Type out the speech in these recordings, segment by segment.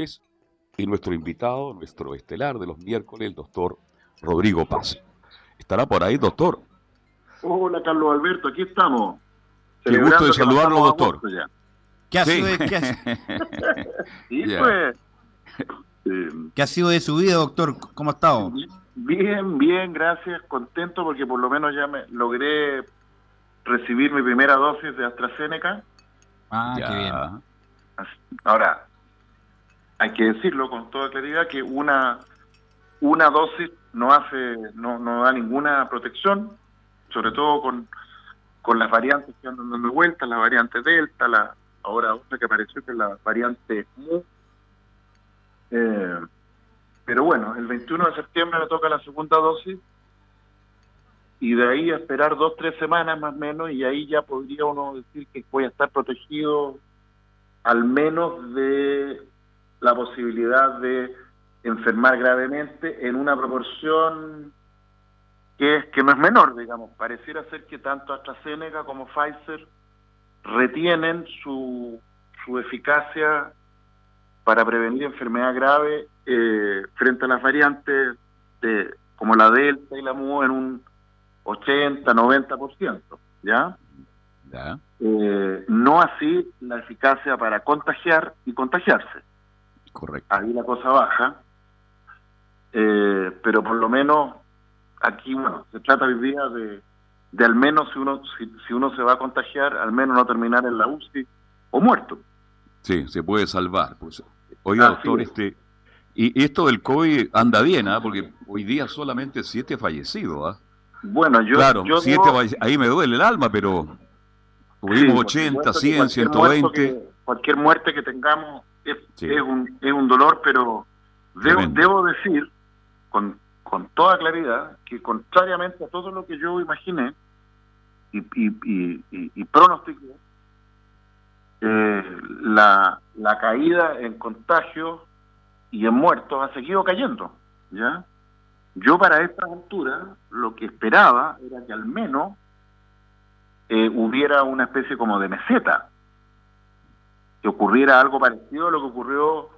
miércoles y nuestro invitado, nuestro estelar de los miércoles, el doctor Rodrigo Paz. ¿Estará por ahí, doctor? Hola, Carlos Alberto, aquí estamos. Qué gusto de saludarlo, doctor. ¿Qué ha, sido de, pues, ¿Qué ha sido de su vida, doctor? ¿Cómo ha estado? Bien, bien, gracias. Contento porque por lo menos ya me logré recibir mi primera dosis de AstraZeneca. Ah, qué bien. Ahora, hay que decirlo con toda claridad que una, una dosis no hace, no, no da ninguna protección, sobre todo con, con las variantes que andan dando vueltas, la variante Delta, la ahora otra que apareció que es la variante Mu. Eh, pero bueno, el 21 de septiembre me toca la segunda dosis y de ahí a esperar dos, tres semanas más o menos y ahí ya podría uno decir que voy a estar protegido al menos de la posibilidad de enfermar gravemente en una proporción que, es, que no es menor, digamos. Pareciera ser que tanto AstraZeneca como Pfizer retienen su, su eficacia para prevenir enfermedad grave eh, frente a las variantes de, como la Delta y la Mu en un 80, 90%, ¿ya? ¿ya? Eh, no así la eficacia para contagiar y contagiarse. Correcto. Ahí la cosa baja, eh, pero por lo menos aquí, bueno, se trata hoy día de, de al menos si uno, si, si uno se va a contagiar, al menos no terminar en la UCI o muerto. Sí, se puede salvar. Pues. Oiga, doctor, este, y esto del COVID anda bien, ¿ah? porque hoy día solamente siete fallecidos. ¿ah? Bueno, yo. Claro, siete ahí me duele el alma, pero tuvimos 80, 100, 120. cualquier muerte que tengamos es, es, un, es un dolor, pero debo, debo decir con, con toda claridad que, contrariamente a todo lo que yo imaginé y, y, y, y pronostiqué, eh, la, la caída en contagios y en muertos ha seguido cayendo, ¿ya? Yo para esta altura lo que esperaba era que al menos eh, hubiera una especie como de meseta, que ocurriera algo parecido a lo que ocurrió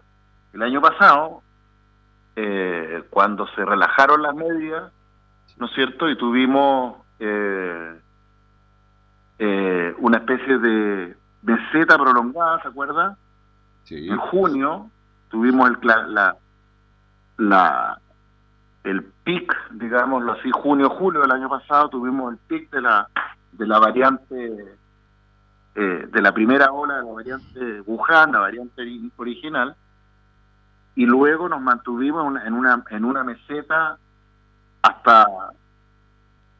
el año pasado, eh, cuando se relajaron las medidas, ¿no es cierto? Y tuvimos eh, una especie de meseta prolongada, ¿se acuerda? Sí. En junio tuvimos el, la, la, el pic, digámoslo así, junio-julio del año pasado, tuvimos el pic de la, de la variante, eh, de la primera ola de la variante Wuhan, la variante original, y luego nos mantuvimos en una, en una meseta hasta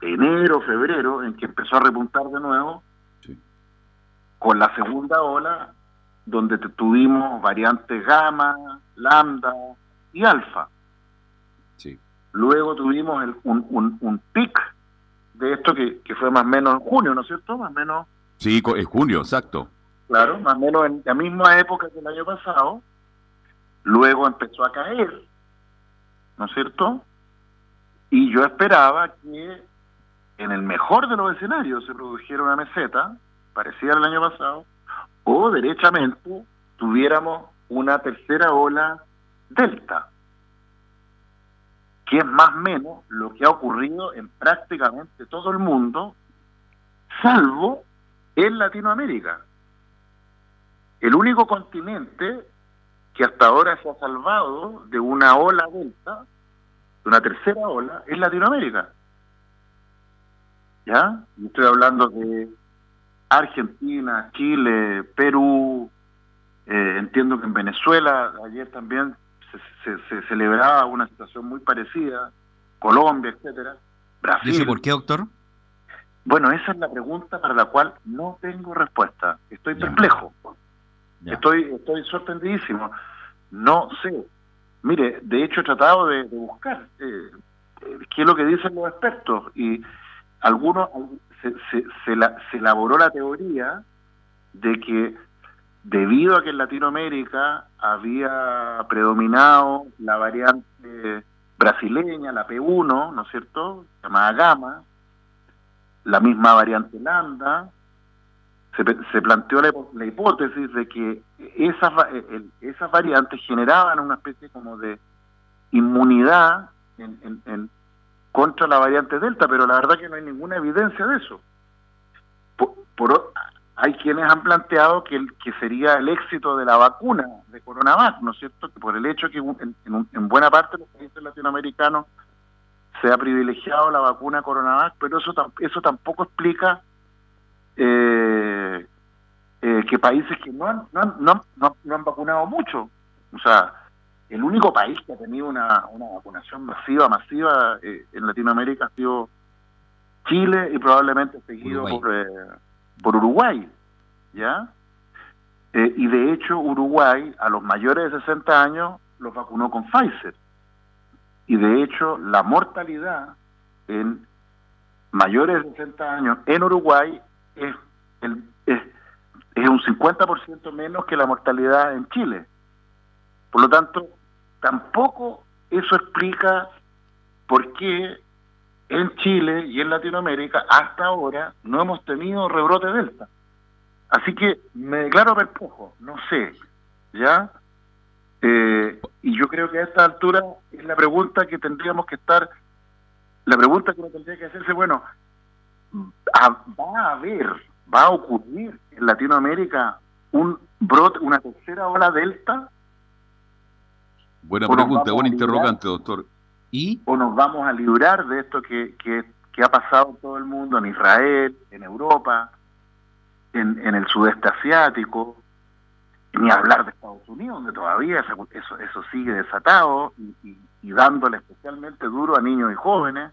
enero, febrero, en que empezó a repuntar de nuevo, con la segunda ola, donde tuvimos variantes gamma, lambda y alfa. Luego tuvimos el, un, un, un pic de esto que, que, fue más o menos en junio, ¿no es cierto? Más o menos. Sí, en junio, exacto. Claro, más o menos en la misma época que el año pasado. Luego empezó a caer, ¿no es cierto? Y yo esperaba que en el mejor de los escenarios se produjera una meseta, parecida al año pasado, o derechamente tuviéramos una tercera ola delta que es más o menos lo que ha ocurrido en prácticamente todo el mundo, salvo en Latinoamérica. El único continente que hasta ahora se ha salvado de una ola delta, de una tercera ola, es Latinoamérica. ¿Ya? estoy hablando de Argentina, Chile, Perú, eh, entiendo que en Venezuela ayer también se, celebraba una situación muy parecida, Colombia, etcétera, Brasil. por qué, doctor? Bueno, esa es la pregunta para la cual no tengo respuesta. Estoy perplejo. Estoy, estoy sorprendidísimo. No sé. Mire, de hecho he tratado de, buscar eh, qué es lo que dicen los expertos y algunos se, se, se elaboró la teoría de que debido a que en Latinoamérica había predominado la variante brasileña, la P1, ¿no es cierto?, llamada gamma, la misma variante lambda, se, planteó la, hipótesis de que esas, esas variantes generaban una especie como de inmunidad en, contra la variante Delta, pero la verdad que no hay ninguna evidencia de eso. Por, hay quienes han planteado que, el, que sería el éxito de la vacuna de Coronavac, ¿no es cierto? Que por el hecho que en, en, buena parte de los países latinoamericanos se ha privilegiado la vacuna Coronavac, pero eso, eso tampoco explica eh, eh, que países que no han, no, no, no, han vacunado mucho, o sea, el único país que ha tenido una, una vacunación masiva, masiva eh, en Latinoamérica ha sido Chile y probablemente seguido por, eh, por Uruguay, ¿ya? Eh, y de hecho Uruguay a los mayores de 60 años los vacunó con Pfizer. Y de hecho la mortalidad en mayores de 60 años en Uruguay es, el, es, es un 50% menos que la mortalidad en Chile. Por lo tanto, tampoco eso explica por qué en Chile y en Latinoamérica hasta ahora no hemos tenido rebrote delta. Así que me declaro perplejo, no sé, ¿ya? Eh, y yo creo que a esta altura es la pregunta que tendríamos que estar, la pregunta que uno tendría que hacerse, bueno, va a haber, va a ocurrir en Latinoamérica un brote, una tercera ola delta, Buena pregunta, buen interrogante, doctor. ¿Y? ¿O nos vamos a librar de esto que, que, ha pasado en todo el mundo, en Israel, en Europa, en, en el sudeste asiático, ni hablar de Estados Unidos, donde todavía eso, eso, sigue desatado y, dándole especialmente duro a niños y jóvenes?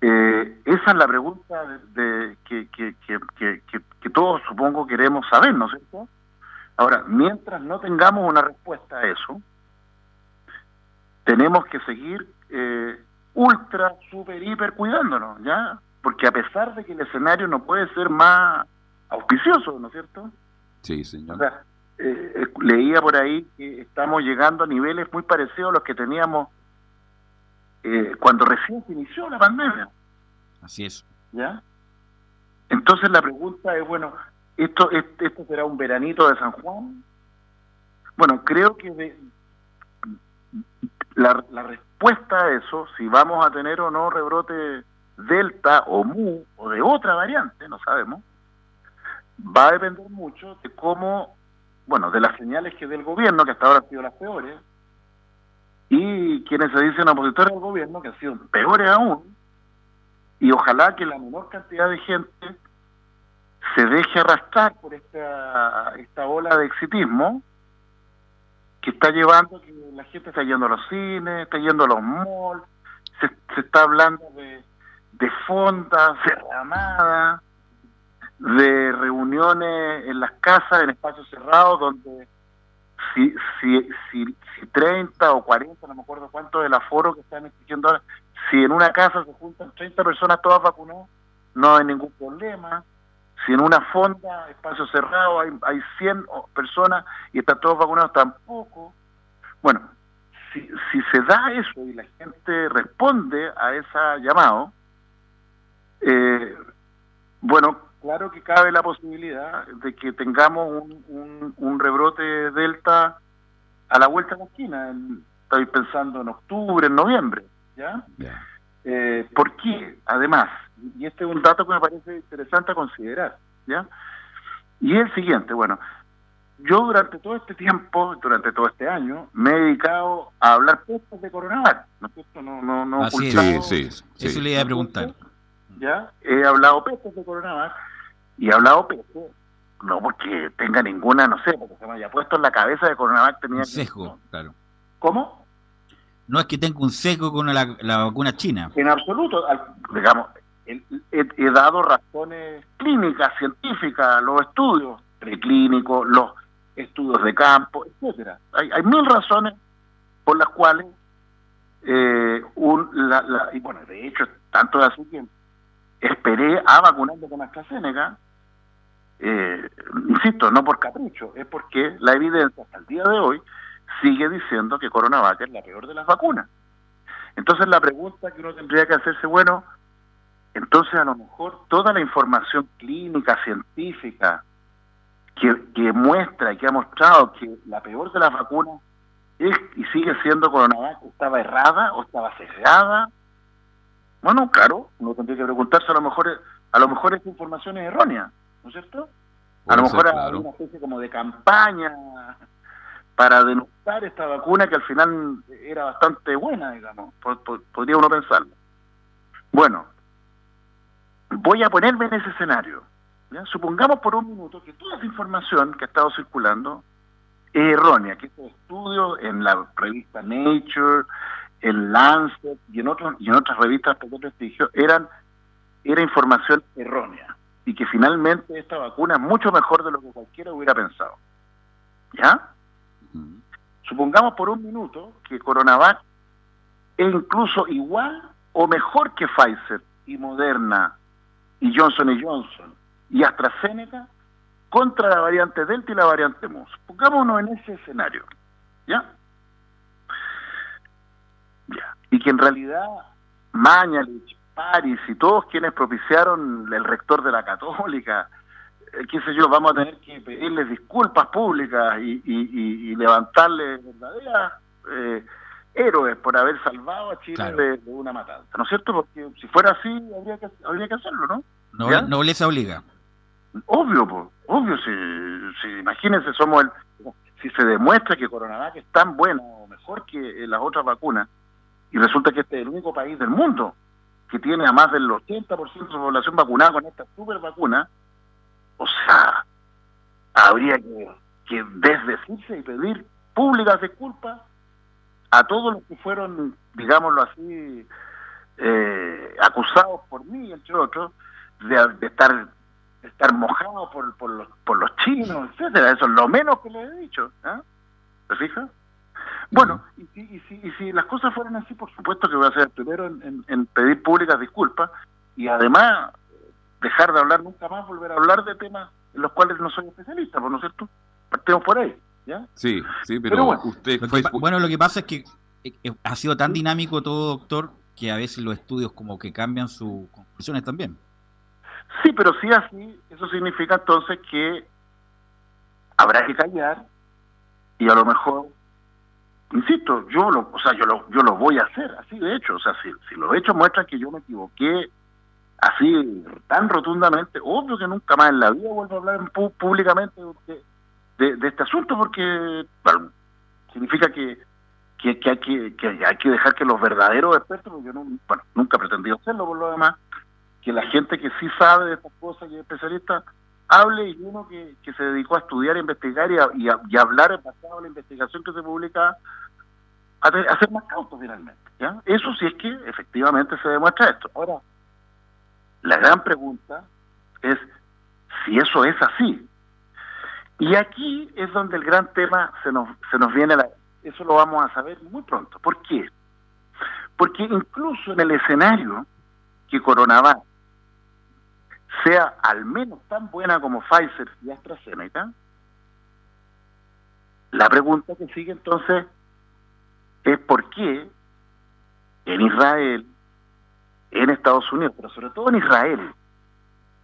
Eh, esa es la pregunta de, que, que, que, que, todos supongo queremos saber, ¿no es cierto? Ahora, mientras no tengamos una respuesta a eso, tenemos que seguir eh, ultra, super, hiper cuidándonos, ¿ya? Porque a pesar de que el escenario no puede ser más auspicioso, ¿no es cierto? Sí, señor. O sea, eh, eh, leía por ahí que estamos llegando a niveles muy parecidos a los que teníamos cuando recién se inició la pandemia. Así es. ¿Ya? Entonces la pregunta es, bueno, ¿Esto, ¿Esto será un veranito de San Juan? Bueno, creo que la, la respuesta a eso, si vamos a tener o no rebrote delta o mu o de otra variante, no sabemos, va a depender mucho de cómo, bueno, de las señales que dé el gobierno, que hasta ahora han sido las peores, y quienes se dicen opositores al gobierno, que han sido peores aún, y ojalá que la menor cantidad de gente se deje arrastrar por esta, esta ola de exitismo que está llevando que la gente está yendo a los cines, está yendo a los malls, se, se está hablando de, de fondas cerramadas, de reuniones en las casas, en espacios cerrados, donde si, si, si, si 30 o 40, no me acuerdo cuánto del aforo que están exigiendo ahora, si en una casa se juntan 30 personas todas vacunadas, no hay ningún problema. Si en una fonda, espacio cerrado, hay, hay 100 personas y están todos vacunados, tampoco. Bueno, si, si se da eso y la gente responde a ese llamado, eh, bueno, claro que cabe la posibilidad de que tengamos un, un, rebrote delta a la vuelta de la esquina. estoy pensando en octubre, en noviembre, ¿ya? Eh, ¿Por qué? Además, y este es un dato que me parece interesante a considerar, ¿ya? Y el siguiente, bueno, yo durante todo este tiempo, durante todo este año, me he dedicado a hablar pestes de coronavirus, ¿no es cierto? No, no, no sí, sí, sí, Eso le iba a preguntar. ¿Ya? He hablado pestes de coronavirus y he hablado pestes, no porque tenga ninguna, no sé, porque se me haya puesto en la cabeza de coronavirus tenía... Un sesgo, claro. ¿Cómo? No es que tenga un sesgo con la, la vacuna china. En absoluto, digamos, he, dado razones clínicas, científicas, los estudios preclínicos, los estudios de campo, etcétera. Hay, hay mil razones por las cuales eh, un, la, y bueno, de hecho, tanto de así que esperé a vacunarme con AstraZeneca, eh, insisto, no por capricho, es porque la evidencia hasta el día de hoy sigue diciendo que CoronaVac es la peor de las vacunas. Entonces la pregunta que uno tendría que hacerse, bueno, entonces a lo mejor toda la información clínica, científica, que, que muestra y que ha mostrado que la peor de las vacunas es y sigue siendo coronavirus, estaba errada o estaba sesgada. Bueno, claro, uno tendría que preguntarse a lo mejor a lo mejor esta información es errónea, ¿no es cierto? A lo mejor hay una especie como de campaña para denunciar esta vacuna que al final era bastante buena, digamos, podría uno pensarlo. Bueno, voy a ponerme en ese escenario. Supongamos por un minuto que toda esa información que ha estado circulando es errónea, que estos estudios en la revista Nature, en Lancet y en, otros, y en otras revistas de prestigio eran era información errónea y que finalmente esta vacuna es mucho mejor de lo que cualquiera hubiera pensado. ¿Ya? Supongamos por un minuto que Coronavac es incluso igual o mejor que Pfizer y Moderna y Johnson Johnson y AstraZeneca contra la variante Delta y la variante MUS. Pongámonos en ese escenario, ¿ya? Ya. Y que en realidad Mañalich, Paris y todos quienes propiciaron el rector de la Católica, eh, qué sé yo, vamos a tener que pedirles disculpas públicas y, y, y, levantarles verdaderas eh, héroes por haber salvado a Chile de, una matanza, ¿no es cierto? Porque si fuera así, habría que, habría que hacerlo, ¿no? No, nobleza obliga. Obvio, obvio, si, si imagínense, somos el, si se demuestra que Coronavac es tan bueno o mejor que las otras vacunas, y resulta que este es el único país del mundo que tiene a más del 80% de la población vacunada con esta super vacuna, o sea, habría que, que desdecirse y pedir públicas disculpas a todos los que fueron, digámoslo así, eh, acusados por mí, entre otros, de, estar estar mojados por, por, los, por los chinos, etcétera. Eso es lo menos que le he dicho. ¿eh? ¿Te fijas? Bueno, y, y, si, y, si, las cosas fueran así, por supuesto que voy a ser el primero en, en, pedir públicas disculpas y además dejar de hablar nunca más, volver a hablar de temas en los cuales no soy especialista, ¿no es cierto? Partimos por ahí. ¿ya? Sí, sí, pero, bueno, usted... bueno, lo que pasa es que eh, eh, ha sido tan dinámico todo, doctor, que a veces los estudios como que cambian sus conclusiones también. Sí, pero sí así, eso significa entonces que habrá que callar y a lo mejor, insisto, yo lo, o sea, yo lo, yo lo voy a hacer, así de hecho, o sea, si, si lo he hecho muestra que yo me equivoqué así tan rotundamente, obvio que nunca más en la vida vuelvo a hablar públicamente de, de, este asunto porque significa que que, que, hay que, que hay que dejar que los verdaderos expertos, porque yo no, bueno, nunca he pretendido hacerlo por lo demás, que la gente que sí sabe de estas cosas y es especialista hable y uno que, que se dedicó a estudiar, a investigar y, a, y, hablar en pasado la investigación que se publica a, a, ser más cauto finalmente. Eso sí es que efectivamente se demuestra esto. Ahora, la gran pregunta es si eso es así. Y aquí es donde el gran tema se nos, se nos viene, la, eso lo vamos a saber muy pronto. ¿Por qué? Porque incluso en el escenario que Coronavac sea al menos tan buena como Pfizer y AstraZeneca, la pregunta que sigue entonces es por qué en Israel, en Estados Unidos, pero sobre todo en Israel,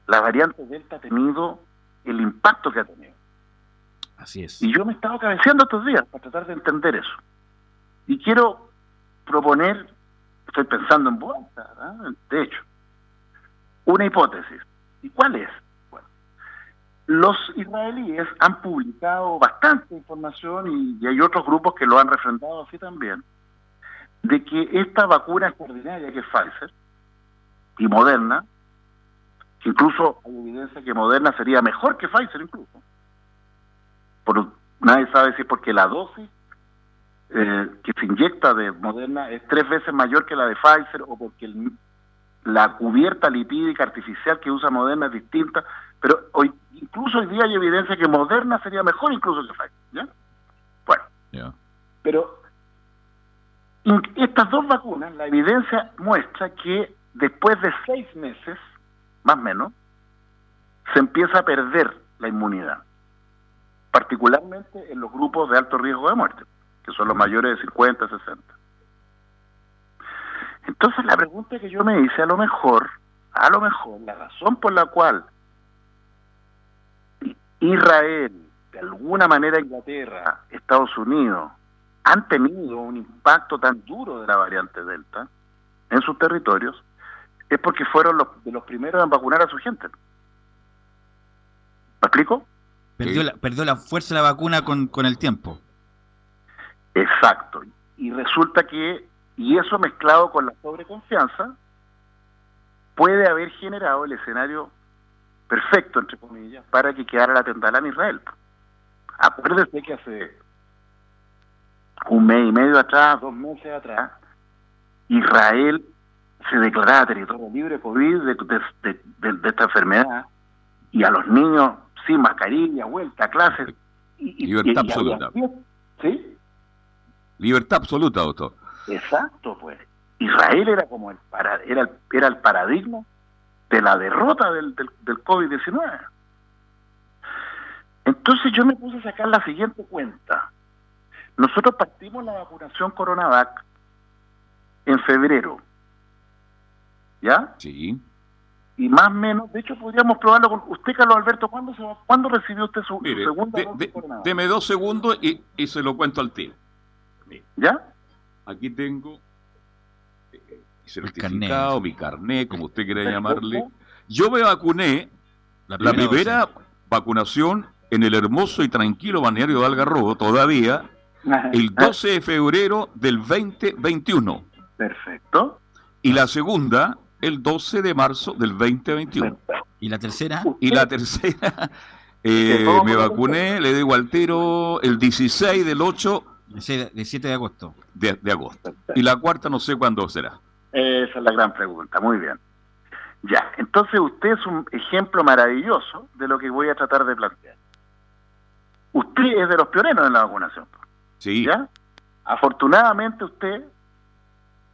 la variante Delta ha tenido el impacto que ha tenido. Así es. Y yo me he estado cabeceando estos días para tratar de entender eso. Y quiero proponer, estoy pensando en vuelta, de hecho, una hipótesis. ¿Y cuál es? Bueno, los israelíes han publicado bastante información y, hay otros grupos que lo han refrendado así también, de que esta vacuna extraordinaria que es Pfizer y Moderna, que incluso hay evidencia que Moderna sería mejor que Pfizer incluso, por, nadie sabe si es porque la dosis eh, que se inyecta de Moderna es tres veces mayor que la de Pfizer o porque el, la cubierta lipídica artificial que usa Moderna es distinta, pero hoy incluso hoy día hay evidencia que Moderna sería mejor incluso que Pfizer, ¿ya? Bueno, pero estas dos vacunas, la evidencia muestra que después de seis meses, más o menos, se empieza a perder la inmunidad, particularmente en los grupos de alto riesgo de muerte, que son los mayores de 50, 60. Entonces la pregunta que yo me hice, a lo mejor, a lo mejor la razón por la cual Israel, de alguna manera Inglaterra, Estados Unidos, han tenido un impacto tan duro de la variante Delta en sus territorios, es porque fueron los, de los primeros en vacunar a su gente. ¿Me explico? Perdió, la, perdió la fuerza de la vacuna con, con el tiempo. Exacto. Y resulta que, y eso mezclado con la sobreconfianza, puede haber generado el escenario perfecto, entre comillas, para que quedara la tendala en Israel. Acuérdese que hace un mes y medio atrás, dos meses atrás, Israel se declaraba territorio libre COVID de, de, de, esta enfermedad y a los niños sin mascarilla, vuelta a clases. Y, Libertad absoluta. ¿Sí? Libertad absoluta, doctor. Exacto, pues. Israel era como el, para, era el, era el paradigma de la derrota del, del, del COVID-19. Entonces yo me puse a sacar la siguiente cuenta. Nosotros partimos la vacunación Coronavac en febrero. ¿Ya? Sí. Y más o menos, de hecho podríamos probarlo con usted, Carlos Alberto, ¿cuándo, se ¿cuándo recibió usted su, segunda de, Deme dos segundos y, y, se lo cuento al tío. ¿Ya? Aquí tengo eh, certificado, mi carnet, como usted quiera llamarle. Yo me vacuné la primera, vacunación en el hermoso y tranquilo balneario de Algarrobo, todavía, el 12 de febrero del 2021. Perfecto. Y la segunda, el 12 de marzo del 2021. ¿Y la tercera? Y la tercera, eh, me vacuné, le digo al tiro, el 16 del 8. De 7 de agosto. De, de agosto. Y la cuarta no sé cuándo será. Esa es la gran pregunta, muy bien. Ya, entonces usted es un ejemplo maravilloso de lo que voy a tratar de plantear. Usted es de los pioneros en la vacunación. Sí. ¿Ya? Afortunadamente usted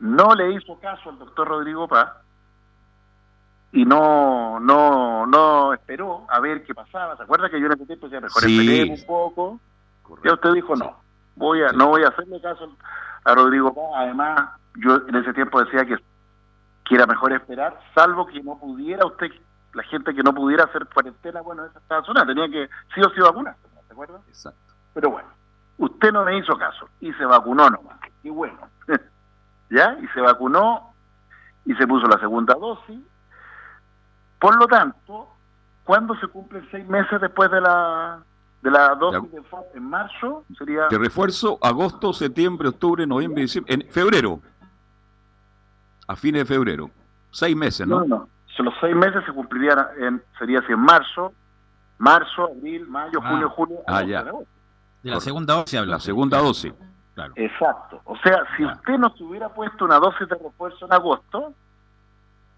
no le hizo caso al doctor Rodrigo Paz y no no no esperó a ver qué pasaba. ¿Se acuerda que yo en ese tiempo decía, mejor sí. un poco? Correcto. Y usted dijo, no, voy a no voy a hacerle caso a Rodrigo Paz. Además, yo en ese tiempo decía que, que era mejor esperar, salvo que no pudiera usted, la gente que no pudiera hacer cuarentena, bueno, esa estaba zona, tenía que sí o sí vacunar, ¿se acuerda? Exacto. Pero bueno, usted no me hizo caso y se vacunó nomás. Y bueno, ¿ya? Y se vacunó y se puso la segunda dosis. Por lo tanto, ¿cuándo se cumplen seis meses después de la de la dosis de, en marzo? Sería de refuerzo agosto, septiembre, octubre, noviembre, diciembre, en febrero. A fines de febrero. Seis meses, ¿no? No, no. Los seis meses se cumplirían en, sería así en marzo, marzo, abril, mayo, ah. junio, julio. Ah, ya. De la segunda dosis habla. La segunda dosis. Claro. Exacto. O sea, si usted no se hubiera puesto una dosis de refuerzo en agosto,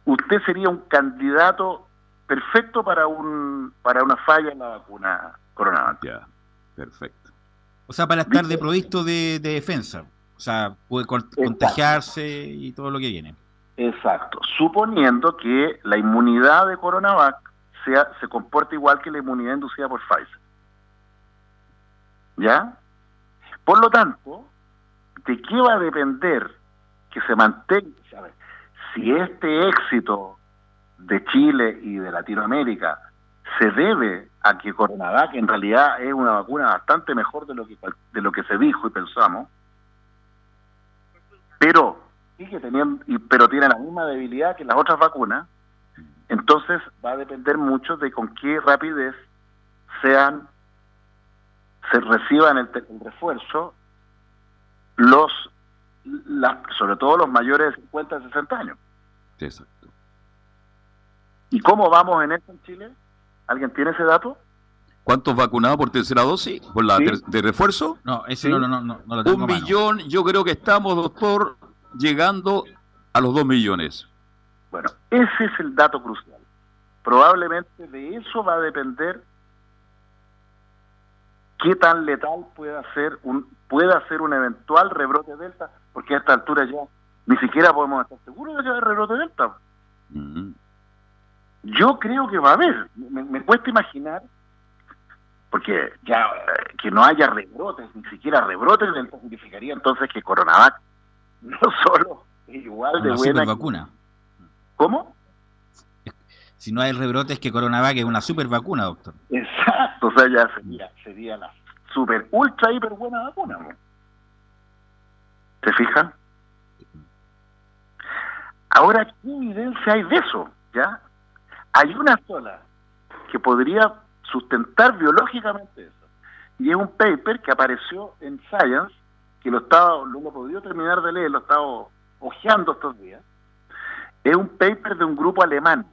usted sería un candidato perfecto para un para una falla en la vacuna coronavac. Ya, perfecto. O sea, para estar de provisto de, de, defensa. O sea, puede contagiarse y todo lo que viene. Exacto. Suponiendo que la inmunidad de coronavac sea, se comporta igual que la inmunidad inducida por Pfizer. ¿Ya? Por lo tanto, ¿de qué va a depender que se mantenga? Si este éxito de Chile y de Latinoamérica se debe a que Coronavac en realidad es una vacuna bastante mejor de lo que de lo que se dijo y pensamos, pero sigue teniendo, pero tiene la misma debilidad que las otras vacunas, entonces va a depender mucho de con qué rapidez sean se reciban el, el refuerzo los la, sobre todo los mayores de 50 a 60 años. Exacto. ¿Y cómo vamos en esto en Chile? ¿Alguien tiene ese dato? ¿Cuántos vacunados por tercera dosis? ¿Por la ¿Sí? de refuerzo? No, ese ¿Sí? no, no, no, no, lo tengo Un millón, yo creo que estamos, doctor, llegando a los dos millones. Bueno, ese es el dato crucial. Probablemente de eso va a depender qué tan letal pueda ser un pueda ser un eventual rebrote delta, porque a esta altura ya ni siquiera podemos estar seguros de que haya rebrote delta. Uh -huh. Yo creo que va a haber. Me, me, cuesta imaginar, porque ya que no haya rebrotes, ni siquiera rebrotes significaría entonces que Coronavac no solo es igual de no, buena. vacuna. ¿Cómo? si no hay rebrotes que CoronaVac es una super vacuna, doctor. Exacto, o sea, ya sería, sería la super, ultra, hiper buena vacuna. ¿no? ¿Se fija? Ahora, ¿qué evidencia hay de eso? ¿Ya? Hay una sola que podría sustentar biológicamente eso. Y es un paper que apareció en Science, que lo estaba, lo he podido terminar de leer, lo he estado hojeando estos días. Es un paper de un grupo alemán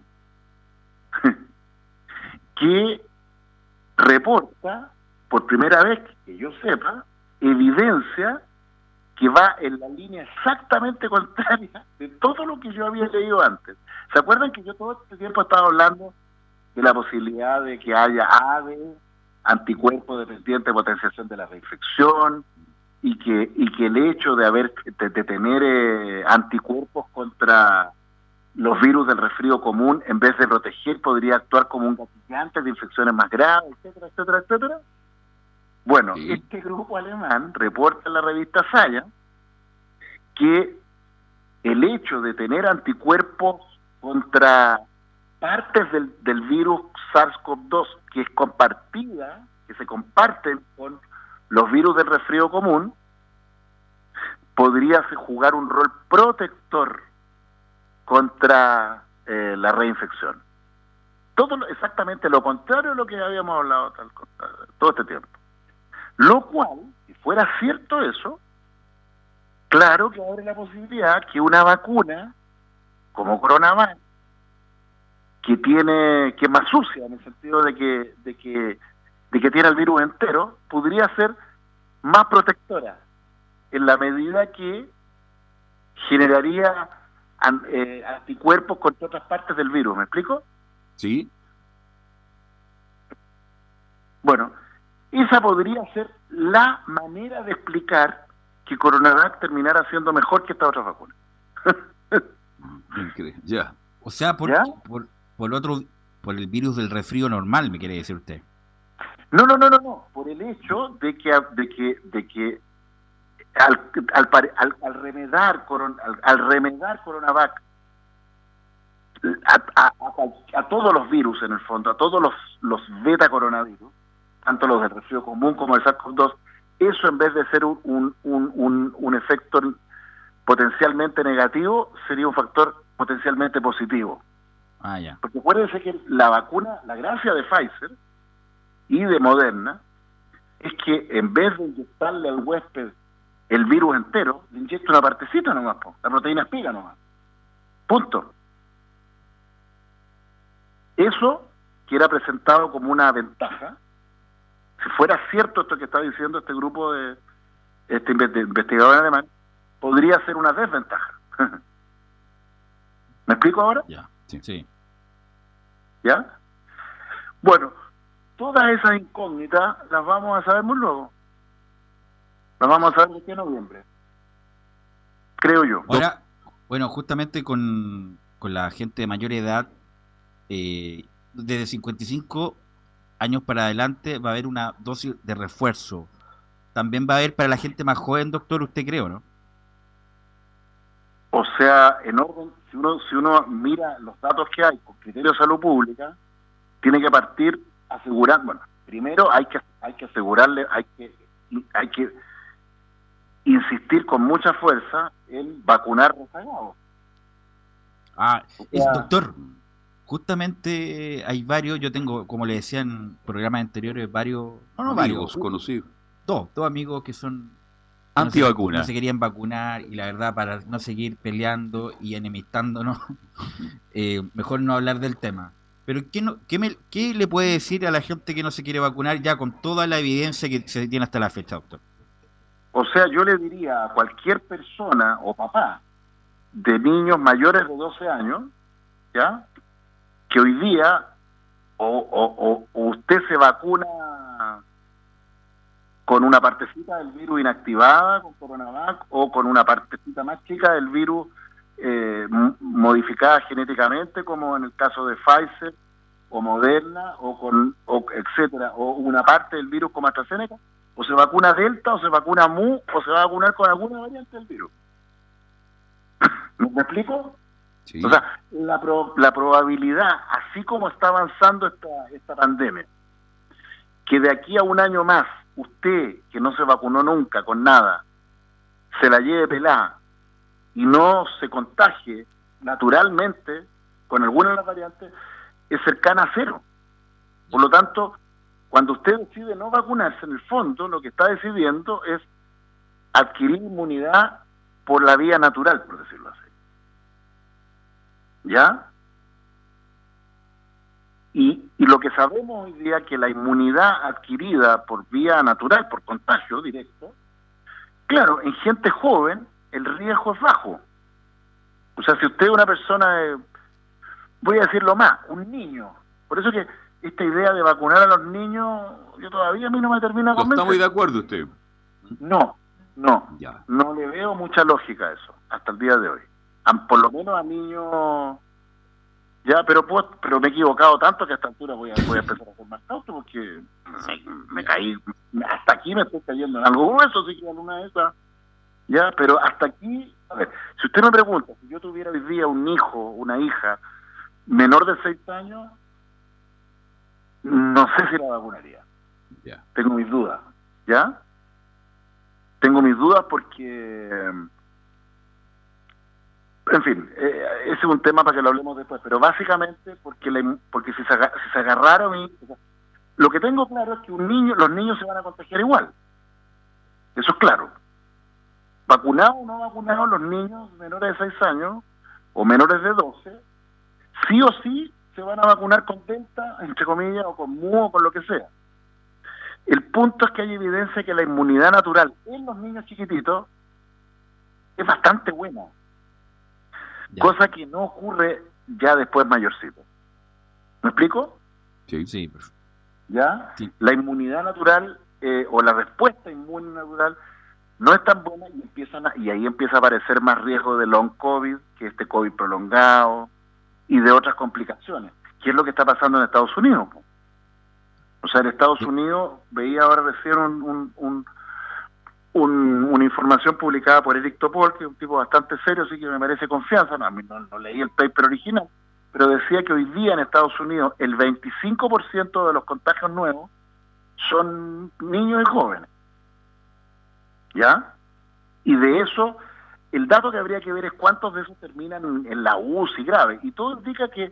que reporta, por primera vez que yo sepa, evidencia que va en la línea exactamente contraria de todo lo que yo había leído antes. ¿Se acuerdan que yo todo este tiempo estaba hablando de la posibilidad de que haya aves, anticuerpos dependientes de potenciación de la reinfección, y que, y que el hecho de haber tener eh, anticuerpos contra los virus del resfrío común, en vez de proteger, podría actuar como un gatillante de infecciones más graves, etcétera, etcétera, etcétera. Bueno, este grupo alemán reporta en la revista Saya que el hecho de tener anticuerpos contra partes del, del virus SARS-CoV-2 que es compartida, que se comparten con los virus del resfrío común, podría jugar un rol protector contra eh, la reinfección. Todo exactamente lo contrario de lo que habíamos hablado todo este tiempo. Lo cual, si fuera cierto eso, claro que abre la posibilidad que una vacuna como CoronaVac, que tiene que es más sucia en el sentido de que de que de que tiene el virus entero, podría ser más protectora en la medida que generaría eh, anticuerpos contra otras partes del virus. ¿Me explico? Sí. Bueno, esa podría ser la manera de explicar que Coronavac terminara siendo mejor que esta otra vacuna. ya. O sea, por, por, por otro, por el virus del resfrío normal, me quiere decir usted. No, no, no, no, no, por el hecho de que, de que, de que al, al, al, remedar, al, remedar Coronavac a, a, todos los virus en el fondo, a todos los, los beta coronavirus, tanto los del resfrío común como el SARS-CoV-2, eso en vez de ser un, un, un, un, efecto potencialmente negativo, sería un factor potencialmente positivo. Ah, ya. Porque acuérdense que la vacuna, la gracia de Pfizer, y de Moderna es que en vez de inyectarle al huésped el virus entero, le inyecta una partecita nomás, la proteína espiga nomás. Punto. Eso, que era presentado como una ventaja, si fuera cierto esto que está diciendo este grupo de este investigador alemán, podría ser una desventaja. ¿Me explico ahora? Ya, sí. sí. ¿Ya? Bueno, todas esas incógnitas las vamos a saber muy luego. Las vamos a saber de noviembre. Creo yo. Ahora, bueno, justamente con, la gente de mayor edad, eh, desde 55 años para adelante va a haber una dosis de refuerzo. También va a haber para la gente más joven, doctor, usted creo, ¿no? O sea, en orden, si uno, si uno mira los datos que hay con criterio de salud pública, tiene que partir asegurar, bueno, primero hay que hay que asegurarle, hay que hay que insistir con mucha fuerza en vacunar rezagados. Ah, doctor, justamente hay varios, yo tengo, como le decía en programas anteriores, varios, no, no varios, conocidos. Dos, dos amigos que son antivacunas. No, se querían vacunar y la verdad para no seguir peleando y enemistándonos, eh, mejor no hablar del tema. Pero ¿qué, no, qué, le puede decir a la gente que no se quiere vacunar ya con toda la evidencia que se tiene hasta la fecha, doctor? O sea, yo le diría a cualquier persona o papá de niños mayores de 12 años, ¿ya? Que hoy día o, usted se vacuna con una partecita del virus inactivada, con coronavac, o con una partecita más chica del virus eh, modificadas genéticamente, como en el caso de Pfizer o Moderna, o con o etcétera, o una parte del virus como AstraZeneca, o se vacuna Delta, o se vacuna Mu, o se va a vacunar con alguna variante del virus. ¿Me explico? O sea, la, la probabilidad, así como está avanzando esta, esta pandemia, que de aquí a un año más, usted, que no se vacunó nunca con nada, se la lleve pelada y no se contagie naturalmente con alguna de las variantes, es cercana a cero. Por lo tanto, cuando usted decide no vacunarse, en el fondo lo que está decidiendo es adquirir inmunidad por la vía natural, por decirlo así. ¿Ya? Y, y lo que sabemos hoy día que la inmunidad adquirida por vía natural, por contagio directo, claro, en gente joven el riesgo es bajo. O sea, si usted es una persona, voy a decirlo más, un niño. Por eso que esta idea de vacunar a los niños, yo todavía a mí no me termina con ¿Está muy de acuerdo usted? No, no. Ya. No le veo mucha lógica a eso, hasta el día de hoy. Por lo menos a niños... Ya, pero pues, pero me he equivocado tanto que a esta altura voy a, voy a empezar a hacer más cauto porque me, caí, hasta aquí me estoy cayendo en algo grueso, sí que en una de esas. Ya, pero hasta aquí, a ver, si usted me pregunta, si yo tuviera hoy día un hijo, una hija menor de seis años, no sé si la vacunaría. Tengo mis dudas, ¿ya? Tengo mis dudas porque, en fin, eh, ese es un tema para que lo hablemos después, pero básicamente porque porque si se, si se agarraron lo que tengo claro es que un niño, los niños se van a contagiar igual. Eso es claro. Vacunados o no vacunados, los niños menores de 6 años o menores de 12, sí o sí se van a vacunar con Delta, entre comillas, o con MU o con lo que sea. El punto es que hay evidencia que la inmunidad natural en los niños chiquititos es bastante buena. Cosa que no ocurre ya después mayorcito. ¿Me explico? Sí, sí. ¿Ya? La inmunidad natural eh, o la respuesta inmune natural no es tan buena y empiezan y ahí empieza a aparecer más riesgo de long COVID, que este COVID prolongado, y de otras complicaciones, ¿Qué es lo que está pasando en Estados Unidos. O sea, en Estados Unidos veía ahora recién un, un, una información publicada por Eric Topol, que es un tipo bastante serio, así que me merece confianza, no, no, leí el paper original, pero decía que hoy día en Estados Unidos el 25% de los contagios nuevos son niños y jóvenes. ¿Ya? Y de eso el dato que habría que ver es cuántos de esos terminan en, la UCI grave. Y todo indica que,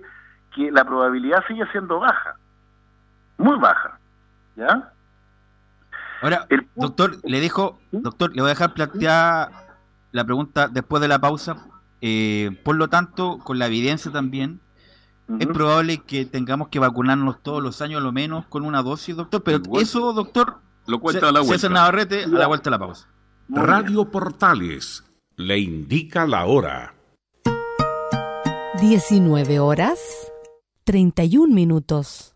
que la probabilidad sigue siendo baja. Muy baja. ¿Ya? Ahora, doctor, le dejo, doctor, le voy a dejar plantear la pregunta después de la pausa. Eh, por lo tanto, con la evidencia también, es probable que tengamos que vacunarnos todos los años, a lo menos, con una dosis, doctor. Pero eso, doctor, lo cuenta a la vuelta. Navarrete, a la vuelta de la pausa. Radio Portales le indica la hora. 19 horas 31 minutos.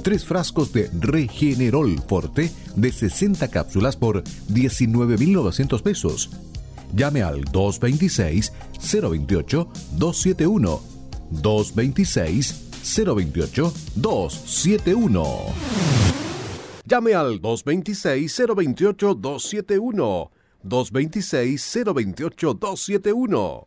tres frascos de Regenerol Forte de 60 cápsulas por 19.900 pesos. Llame al 226-028-271. 226-028-271. Llame al 226-028-271. 226-028-271.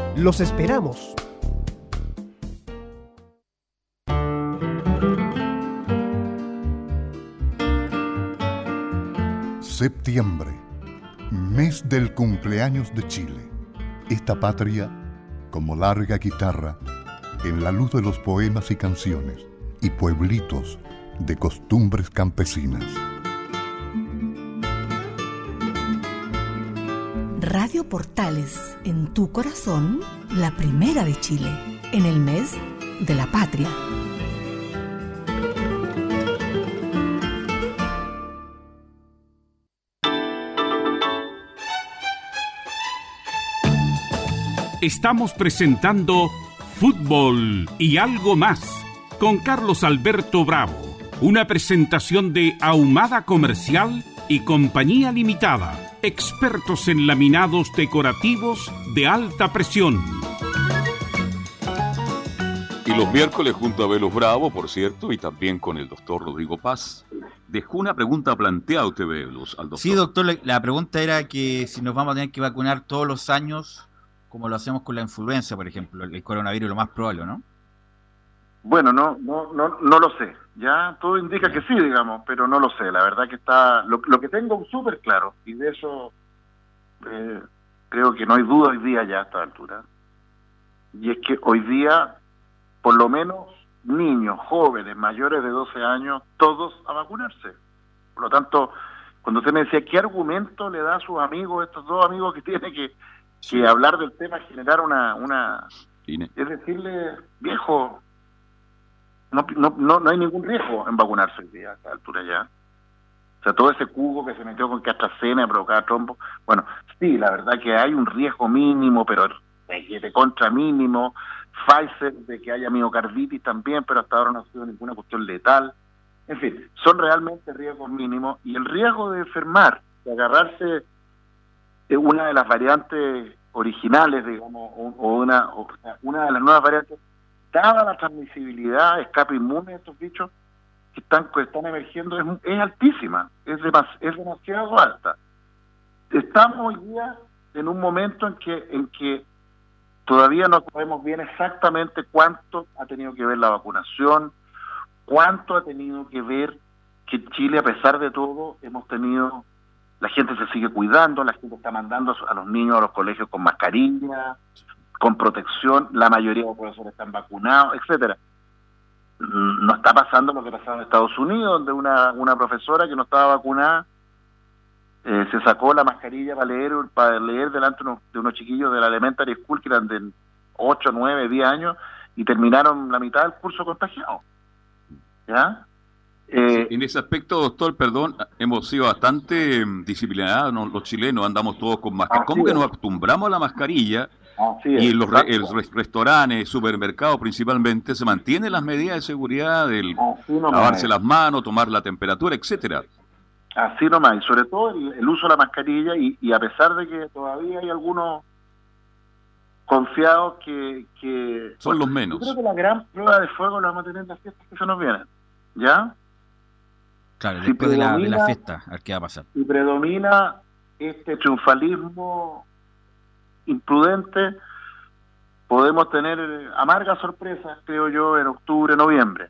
Los esperamos. Septiembre, mes del cumpleaños de Chile. Esta patria, como larga guitarra, en la luz de los poemas y canciones y pueblitos de costumbres campesinas. Portales, en tu corazón, la primera de Chile, en el mes de la patria. Estamos presentando Fútbol y algo más con Carlos Alberto Bravo, una presentación de Ahumada Comercial y Compañía Limitada, expertos en laminados decorativos de alta presión. Y los miércoles junto a Velos Bravo, por cierto, y también con el doctor Rodrigo Paz, dejó una pregunta planteada usted, Velos, al doctor. Sí, doctor, la pregunta era que si nos vamos a tener que vacunar todos los años, como lo hacemos con la influenza, por ejemplo, el coronavirus, lo más probable, ¿no? Bueno, no, no, no, no lo sé. Ya todo indica que sí, digamos, pero no lo sé. La verdad que está, lo, lo que tengo súper claro, y de eso eh, creo que no hay duda hoy día ya a esta altura, y es que hoy día, por lo menos niños, jóvenes, mayores de 12 años, todos a vacunarse. Por lo tanto, cuando usted me decía, ¿qué argumento le da a sus amigos, estos dos amigos que tiene que, que hablar del tema, generar una... una es decirle, viejo, no, no, no, hay ningún riesgo en vacunarse hoy a esta altura ya. O sea, todo ese cubo que se metió con que AstraZeneca provocaba trombo. Bueno, sí, la verdad que hay un riesgo mínimo, pero de contra mínimo. Pfizer, de que haya miocarditis también, pero hasta ahora no ha sido ninguna cuestión letal. En fin, son realmente riesgos mínimos. Y el riesgo de enfermar, de agarrarse de una de las variantes originales, digamos, o, una, o una de las nuevas variantes, dada la transmisibilidad, escape inmune de estos bichos que están, que están emergiendo, es, altísima, es, es demasiado alta. Estamos hoy día en un momento en que, en que todavía no sabemos bien exactamente cuánto ha tenido que ver la vacunación, cuánto ha tenido que ver que Chile, a pesar de todo, hemos tenido, la gente se sigue cuidando, la gente está mandando a los niños a los colegios con mascarilla, con protección, la mayoría de los profesores están vacunados, etcétera. No está pasando lo que pasaba en Estados Unidos, donde una, una profesora que no estaba vacunada eh, se sacó la mascarilla para leer para leer delante de unos, chiquillos de la elementary school que eran de 8, 9, 10 años y terminaron la mitad del curso contagiados. ¿Ya? Eh, en ese aspecto, doctor, perdón, hemos sido bastante mm, disciplinados, los chilenos andamos todos con mascarilla. ¿Cómo que nos acostumbramos a la mascarilla y los restaurantes, supermercados principalmente, se mantienen las medidas de seguridad del lavarse las manos, tomar la temperatura, etcétera. Así nomás, y sobre todo el, uso de la mascarilla, y, a pesar de que todavía hay algunos confiados que... que Son los menos. Yo creo que la gran prueba de fuego la vamos a tener en las fiestas que se nos vienen, ¿ya? Claro, después de, la, de la fiesta, a qué va a pasar. Si predomina este triunfalismo imprudente, podemos tener amargas sorpresas, creo yo, en octubre, noviembre.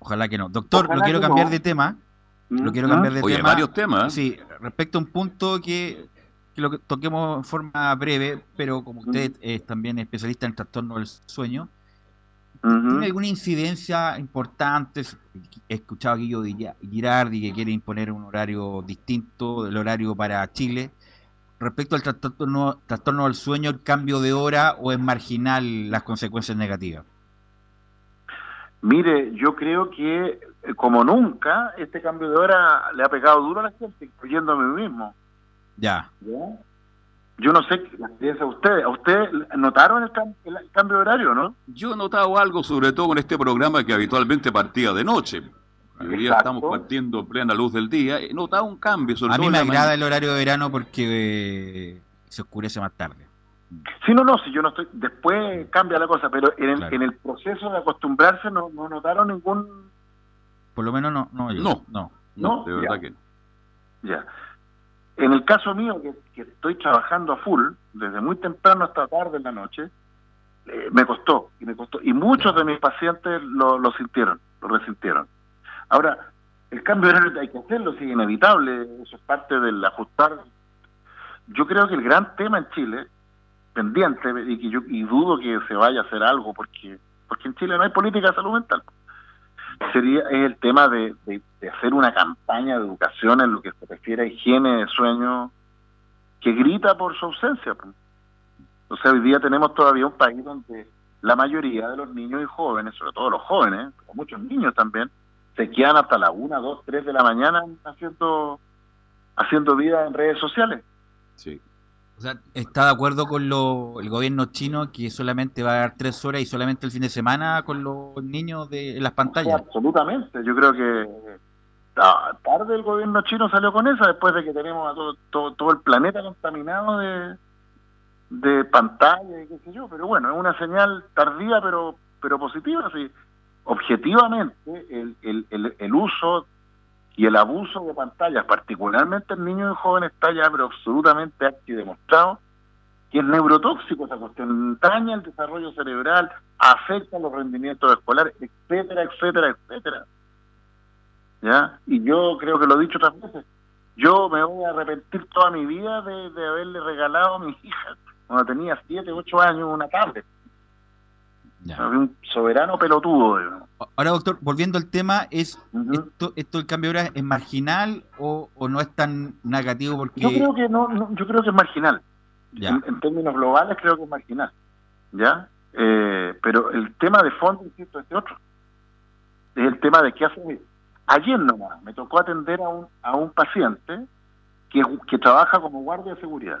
Ojalá que no. Doctor, lo quiero cambiar de tema. Lo quiero cambiar de tema. varios temas. Sí, respecto a un punto que, que lo toquemos en forma breve, pero como usted es también especialista en el trastorno del sueño, ¿tiene alguna incidencia importante? He escuchado a Guillo Girardi que quiere imponer un horario distinto del horario para Chile respecto al trastorno, trastorno del sueño, el cambio de hora o es marginal las consecuencias negativas? Mire, yo creo que eh, como nunca, este cambio de hora le ha pegado duro a la gente, incluyendo a mí mismo. Ya. Yo no sé qué piensa usted. ¿A usted notaron el, cambio de horario, no? Yo he notado algo, sobre todo con este programa que habitualmente partía de noche. Hoy día estamos partiendo en plena luz del día. He notado un cambio. Sobre a mí me agrada el horario de verano porque eh, se oscurece más tarde. Sí, no, no, si yo no estoy. Después cambia la cosa, pero en el, en el proceso de acostumbrarse no, no notaron ningún. Por lo menos no. No, no, no, no, de verdad que no. Ya. En el caso mío, que, estoy trabajando a full, desde muy temprano hasta tarde en la noche, eh, me costó, y me costó. Y muchos de mis pacientes lo, lo sintieron, lo resintieron. Ahora, el cambio de horario hay que hacerlo, es inevitable, eso es parte del ajustar. Yo creo que el gran tema en Chile, pendiente, y, que yo, y dudo que se vaya a hacer algo, porque, porque en Chile no hay política de salud mental sería es el tema de, hacer una campaña de educación en lo que se refiere a higiene de sueño que grita por su ausencia. O sea, hoy día tenemos todavía un país donde la mayoría de los niños y jóvenes, sobre todo los jóvenes, pero muchos niños también, se quedan hasta las 1, 2, 3 de la mañana haciendo, haciendo vida en redes sociales. Sí. O sea, ¿está de acuerdo con lo, el gobierno chino que solamente va a dar tres horas y solamente el fin de semana con los niños de, en las pantallas? absolutamente. Yo creo que tarde el gobierno chino salió con eso después de que tenemos a todo, todo, el planeta contaminado de, de pantalla y qué sé yo. Pero bueno, es una señal tardía pero, pero positiva. Sí. Objetivamente, el, el, el, uso y el abuso de pantallas, particularmente en niños y jóvenes, está ya pero absolutamente y demostrado que es neurotóxico esa cuestión, daña el desarrollo cerebral, afecta los rendimientos escolares, etcétera, etcétera, etcétera. ¿Ya? Y yo creo que lo he dicho otras veces, yo me voy a arrepentir toda mi vida de, de haberle regalado a mis hijas, cuando tenía 7, 8 años, una tablet. Un soberano pelotudo. Ahora, doctor, volviendo al tema, ¿es esto, esto el cambio de hora es marginal o, no es tan negativo? porque Yo creo que no, yo creo que es marginal. En, términos globales creo que es marginal. ¿Ya? Eh, pero el tema de fondo, insisto, es otro. Es el tema de qué hace. Ayer nomás me tocó atender a un, a un paciente que, que trabaja como guardia de seguridad.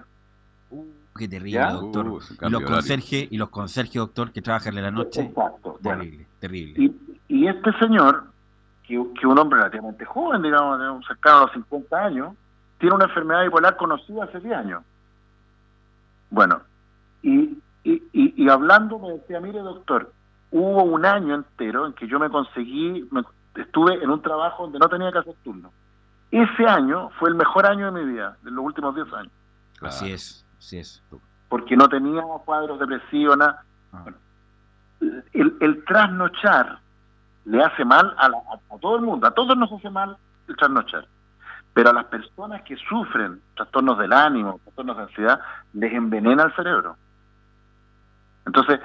Uh qué terrible, doctor. Uh, y los conserjes, y los conserjes, doctor, que trabajan en la noche. Exacto. Terrible, terrible. Y, este señor, que, que, un hombre relativamente joven, digamos, cercano a los 50 años, tiene una enfermedad bipolar conocida hace 10 años. Bueno, y, y, y, hablando me decía, mire doctor, hubo un año entero en que yo me conseguí, me, estuve en un trabajo donde no tenía que hacer turno. Ese año fue el mejor año de mi vida, de los últimos 10 años. Así es. Sí es. Porque no tenía cuadros depresivos, nada. Ah. el, el, trasnochar le hace mal a, a, todo el mundo, a todos nos hace mal el trasnochar. Pero a las personas que sufren trastornos del ánimo, trastornos de ansiedad, les envenena el cerebro. Entonces,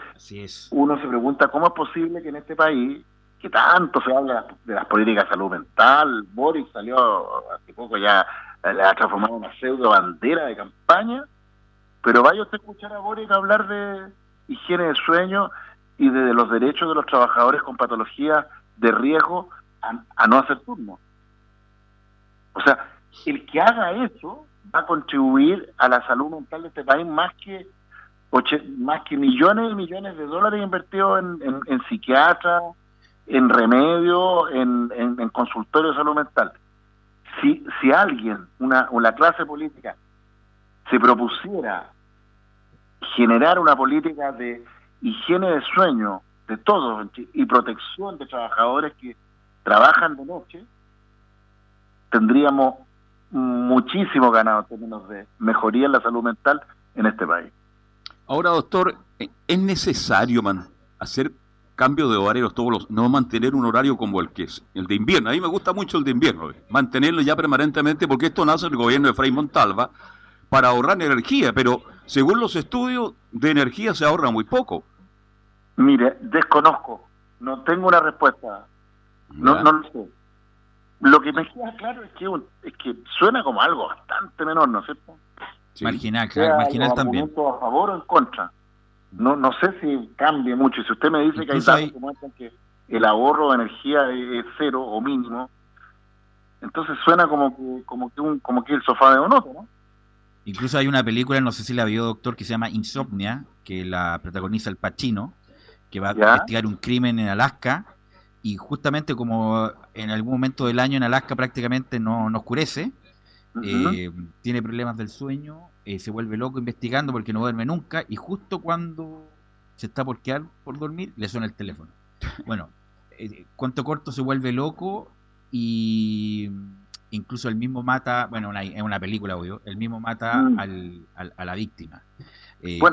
uno se pregunta cómo es posible que en este país, que tanto se habla de las políticas de salud mental, Boris salió hace poco ya, le ha transformado en una pseudo bandera de campaña, pero vaya usted a escuchar a Boric hablar de higiene de sueño y de, los derechos de los trabajadores con patologías de riesgo a, no hacer turno. O sea, el que haga eso va a contribuir a la salud mental de este país más que más que millones y millones de dólares invertidos en, en, psiquiatras, en remedios, en, en, consultorios de salud mental. Si, si alguien, una, una clase política, se propusiera generar una política de higiene de sueño de todos y protección de trabajadores que trabajan de noche, tendríamos muchísimo ganado en términos de mejoría en la salud mental en este país. Ahora, doctor, ¿es necesario hacer cambios de horarios todos los, no mantener un horario como el que es el de invierno? A mí me gusta mucho el de invierno, mantenerlo ya permanentemente porque esto nace el gobierno de Fray Montalva para ahorrar energía, pero según los estudios de energía se ahorra muy poco. Mire, desconozco, no tengo una respuesta, no, no lo sé. Lo que me queda claro es que, es que suena como algo bastante menor, ¿no es cierto? Marginal, claro, marginal también. a favor o en contra. No, no sé si cambie mucho. Si usted me dice que hay datos que muestran que el ahorro de energía es cero o mínimo. Entonces suena como que, como que, un, como que el sofá de Onoto, ¿no? Incluso hay una película, no sé si la vio doctor, que se llama Insomnia, que la protagoniza el Pacino, que va a investigar un crimen en Alaska y justamente como en algún momento del año en Alaska prácticamente no, no oscurece, eh, tiene problemas del sueño, eh, se vuelve loco investigando porque no duerme nunca y justo cuando se está por quedar por dormir le suena el teléfono. Bueno, eh, cuanto corto se vuelve loco y incluso el mismo mata, bueno, es una película, obvio, el mismo mata mm. al, a la víctima,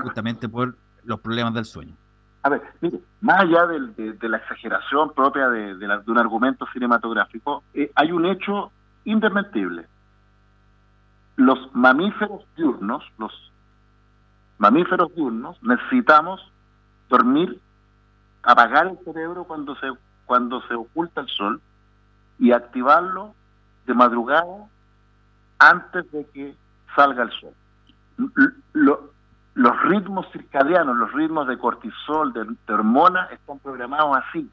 justamente por los problemas del sueño. A ver, mire, más allá de, la exageración propia de, un argumento cinematográfico, eh, hay un hecho indesmentible. Los mamíferos diurnos, los mamíferos diurnos, necesitamos dormir, apagar el cerebro cuando se, cuando se oculta el sol y activarlo de madrugada antes de que salga el sol. Lo, los ritmos circadianos, los ritmos de cortisol, de, hormona, están programados así.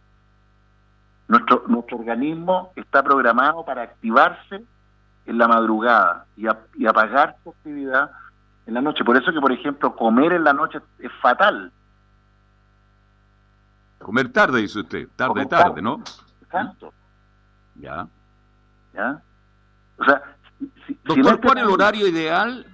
Nuestro, nuestro organismo está programado para activarse en la madrugada y, apagar su actividad en la noche. Por eso que, por ejemplo, comer en la noche es fatal. Comer tarde, dice usted. Tarde, tarde, ¿no? Exacto. Ya. ¿Ya? O sea, si, Doctor, ¿cuál es el horario ideal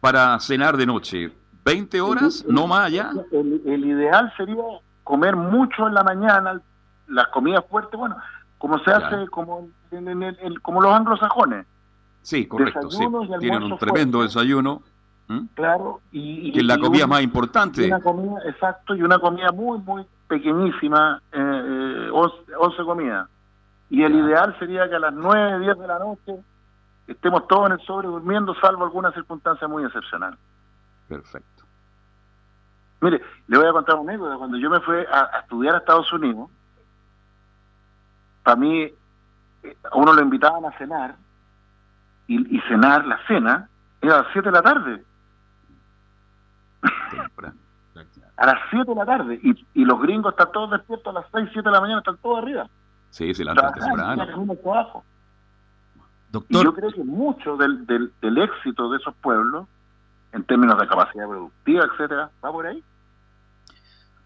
para cenar de noche? ¿20 horas? ¿No más allá? El, ideal sería comer mucho en la mañana, las comidas fuertes, bueno, como se hace como, como los anglosajones. Sí, correcto. Sí. Tienen un tremendo desayuno. Claro, y, que la comida más importante. Una comida, exacto, y una comida muy, muy pequeñísima, eh, 11, eh, comidas. Y el ideal sería que a las 9, 10 de la noche estemos todos en el sobre durmiendo, salvo alguna circunstancia muy excepcional. Perfecto. Mire, le voy a contar un anécdota. Cuando yo me fui a, estudiar a Estados Unidos, para mí, eh, a uno lo invitaban a cenar, y, cenar, la cena, era a las 7 de la tarde. a las 7 de la tarde. Y, y, los gringos están todos despiertos a las 6, 7 de la mañana, están todos arriba. Sí, sí, la temprano. Doctor. Y yo creo que mucho del, del, del éxito de esos pueblos en términos de capacidad productiva, etcétera, va por ahí.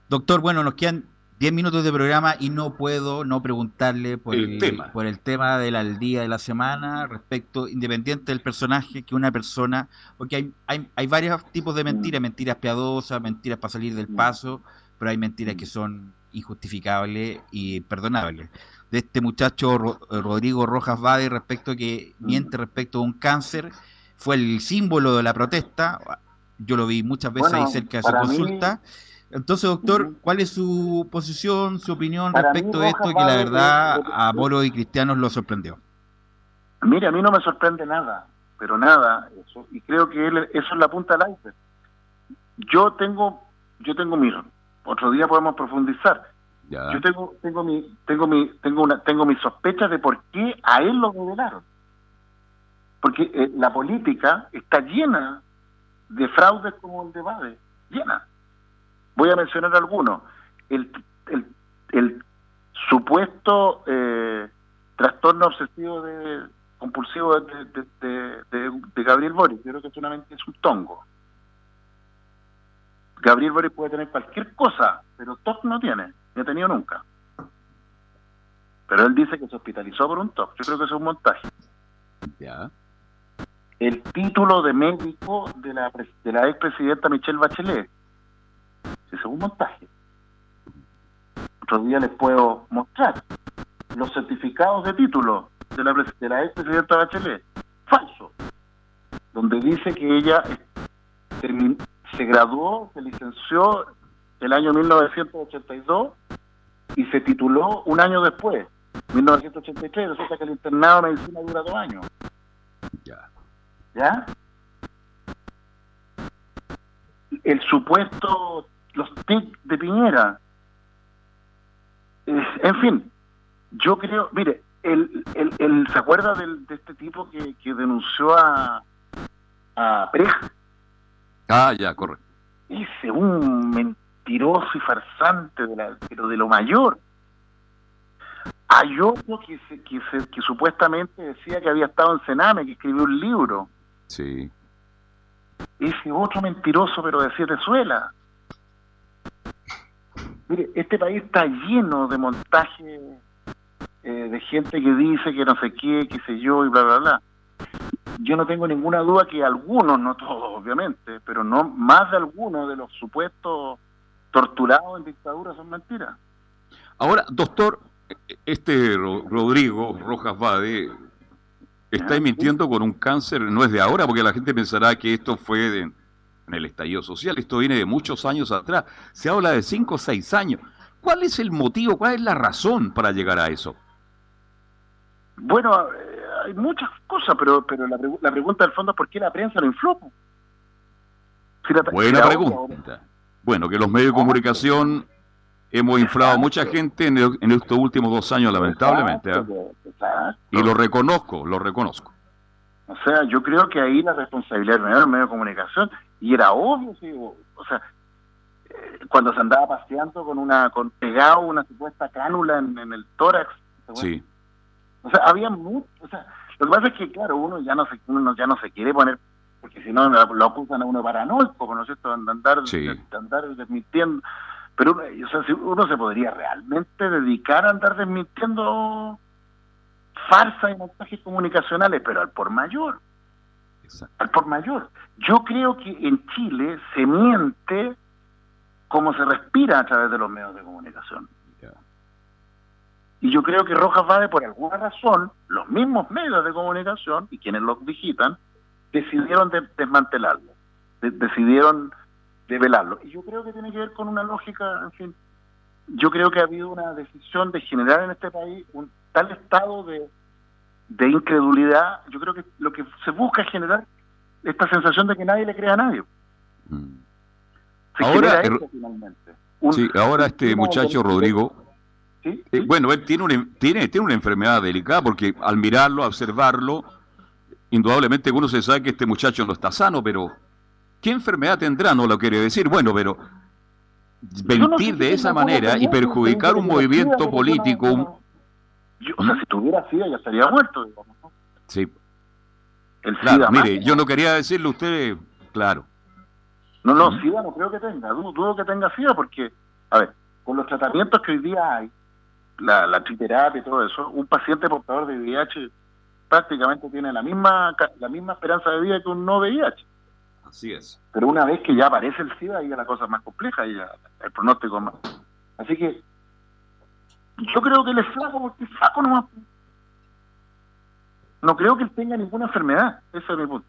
Doctor, bueno, nos quedan 10 minutos de programa y no puedo no preguntarle por el, tema. por el tema del día de la semana respecto, independiente del personaje, que una persona, porque hay, hay, hay varios tipos de mentiras, mm. mentiras piadosas, mentiras para salir del mm. paso, pero hay mentiras que mm. son injustificables y perdonables. De este muchacho Rodrigo Rojas Bade respecto que miente respecto a un cáncer fue el símbolo de la protesta. Yo lo vi muchas veces ahí cerca de su consulta. Entonces, doctor, ¿cuál es su posición, su opinión respecto de esto que la verdad a Moro y Cristianos lo sorprendió? Mire, a mí no me sorprende nada, pero nada, eso, y creo que él, eso es la punta del iceberg. Yo tengo, yo tengo mi, otro día podemos profundizar. Yo tengo, tengo mi, tengo mi, tengo una, tengo mis sospechas de por qué a él lo revelaron porque eh, la política está llena de fraudes como el de Bade, llena. Voy a mencionar algunos. El, el, supuesto eh, trastorno obsesivo de compulsivo de, de, Gabriel Boris, yo creo que solamente es un tongo. Gabriel Boris puede tener cualquier cosa, pero TOC no tiene, ni ha tenido nunca. Pero él dice que se hospitalizó por un TOC. Yo creo que es un montaje. Ya el título de médico de la, de la expresidenta Michelle Bachelet. Ese es un montaje. Otro día les puedo mostrar los certificados de título de la, de la expresidenta Bachelet. Falso. Donde dice que ella se graduó, se licenció el año 1982 y se tituló un año después, 1983. Resulta que el internado de medicina dura dos años. Ya. ¿ya? El supuesto, los TIC de Piñera. en fin, yo creo, mire, el, el, ¿se acuerda del, de este tipo que, que denunció a, a Preja? Ah, ya, correcto. Ese, un mentiroso y farsante, de la, pero de lo mayor. Hay otro que, que, que supuestamente decía que había estado en Sename, que escribió un libro. Sí. Ese otro mentiroso, pero de siete suelas. Mire, este país está lleno de montajes eh, de gente que dice que no sé qué, qué sé yo, y bla, bla, bla. Yo no tengo ninguna duda que algunos, no todos obviamente, pero no más de algunos de los supuestos torturados en dictadura son mentiras. Ahora, doctor, este Rodrigo Rojas Bade está mintiendo con un cáncer, no es de ahora, porque la gente pensará que esto fue en el estallido social, esto viene de muchos años atrás, se habla de cinco o seis años. ¿Cuál es el motivo, cuál es la razón para llegar a eso? Bueno, hay muchas cosas, pero pero la, la, pregunta del fondo es por qué la prensa lo infló. Buena pregunta. Bueno, que los medios de comunicación hemos inflado a mucha gente en, estos últimos dos años, lamentablemente. ¿eh? Y lo reconozco, lo reconozco. O sea, yo creo que ahí la responsabilidad de los medios de comunicación, y era obvio, sí, o, sea, eh, cuando se andaba paseando con una, con pegado una supuesta cánula en, el tórax. Sí. O sea, había mucho, o sea, lo que pasa es que, claro, uno ya no se, uno ya no se quiere poner, porque si no lo acusan a uno paranoico, ¿no es cierto?, andar, de andar desmintiendo pero o sea, si uno se podría realmente dedicar a andar desmintiendo farsa y montajes comunicacionales, pero al por mayor. Al por mayor. Yo creo que en Chile se miente como se respira a través de los medios de comunicación. Y yo creo que Rojas Vade, por alguna razón, los mismos medios de comunicación y quienes los digitan, decidieron desmantelarlo. decidieron velarlo. Y yo creo que tiene que ver con una lógica, en fin, yo creo que ha habido una decisión de generar en este país un tal estado de, de incredulidad, yo creo que lo que se busca es generar esta sensación de que nadie le crea a nadie. Mm. ahora, finalmente. sí, ahora este muchacho Rodrigo, eh, bueno, él tiene una, tiene, tiene una enfermedad delicada porque al mirarlo, observarlo, indudablemente uno se sabe que este muchacho no está sano, pero ¿Qué enfermedad tendrá? No lo quiere decir. Bueno, pero mentir de esa manera y perjudicar un movimiento político. o sea, si tuviera SIDA ya estaría muerto. Sí. El claro, mire, yo no quería decirle a usted, claro. No, no, SIDA no creo que tenga. Dudo, que tenga SIDA porque, a ver, con los tratamientos que hoy día hay, la, la triterapia y todo eso, un paciente portador de VIH prácticamente tiene la misma la misma esperanza de vida que un no VIH. Así es. Pero una vez que ya aparece el SIDA, ahí ya la cosa es más compleja, y ya el pronóstico es más. Así que yo creo que él es flaco porque es flaco nomás. No creo que él tenga ninguna enfermedad. Ese es mi punto.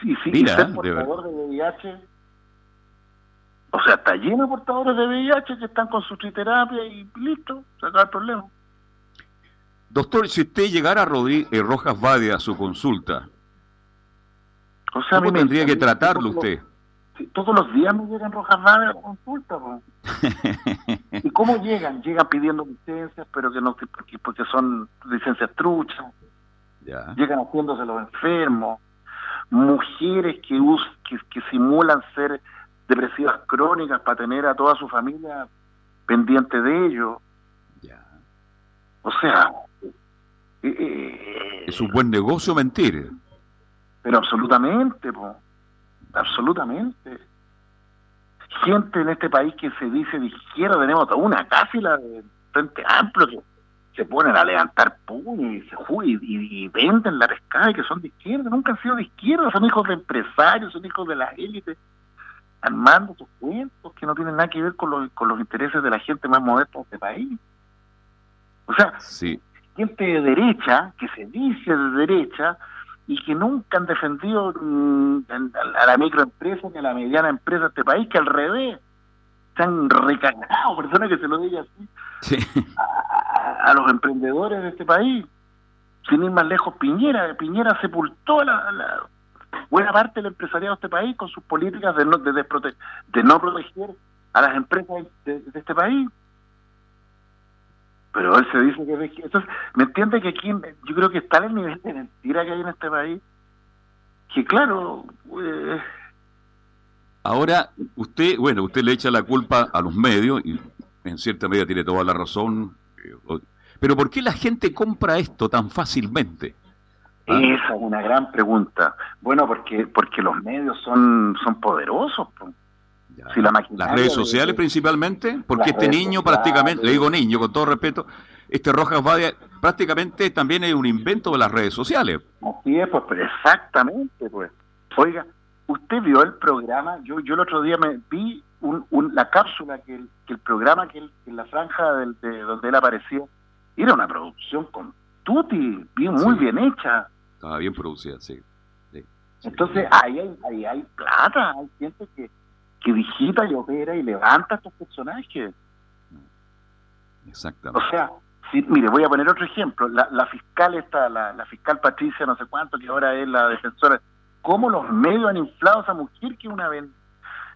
Sí, sí, Mira, ser portador de, VIH. O sea, está lleno de portadores de VIH que están con su triterapia y listo, se acaba el problema. Doctor, si usted llegara a Rodríguez eh, Rojas Vadia a su consulta, o sea, ¿Cómo tendría que tratarlo usted? todos los días me llegan rojas a la consulta. ¿Y cómo llegan? Llegan pidiendo licencias, pero que no porque, porque son licencias truchas. Llegan haciéndose los enfermos. Mujeres que, que, simulan ser depresivas crónicas para tener a toda su familia pendiente de ellos. O sea... Eh, eh, es un buen negocio mentir. Pero absolutamente, absolutamente. Gente en este país que se dice de izquierda, tenemos una casi la de Frente Amplio que se ponen a levantar puños y se y, venden la pescada y que son de izquierda, nunca han sido de izquierda, son hijos de empresarios, son hijos de la élite, armando sus cuentos que no tienen nada que ver con los, con los intereses de la gente más modesta de este país. O sea, gente de derecha, que se dice de derecha, y que nunca han defendido mm, a la microempresa ni a la mediana empresa de este país, que al revés se han recargado, personas que se lo digan así, a, los emprendedores de este país. Sin ir más lejos, Piñera. Piñera sepultó la, buena parte del empresariado de este país con sus políticas de no, de, de no proteger a las empresas de este país pero él se dice que es Entonces, ¿me entiende que aquí yo creo que está el nivel de mentira que hay en este país? Que claro... Eh, Ahora, usted, bueno, usted le echa la culpa a los medios y en cierta medida tiene toda la razón. Eh, Pero ¿por qué la gente compra esto tan fácilmente? ¿Ah? Esa es una gran pregunta. Bueno, porque porque los medios son son poderosos. Si la Las redes sociales principalmente, porque este niño prácticamente, le digo niño con todo respeto, este Rojas Vadia prácticamente también es un invento de las redes sociales. Así es, pues, exactamente, pues. Oiga, usted vio el programa, yo yo el otro día me vi un, la cápsula que el, que el programa que en la franja de donde él apareció era una producción con tutti, bien, muy bien hecha. Estaba bien producida, sí. Entonces ahí hay, ahí hay plata, hay gente que, que digita y opera y levanta a estos personajes. Exactamente. O sea, si, mire, voy a poner otro ejemplo. La, la fiscal esta, la, la, fiscal Patricia, no sé cuánto, que ahora es la defensora. ¿Cómo los medios han inflado a esa mujer que una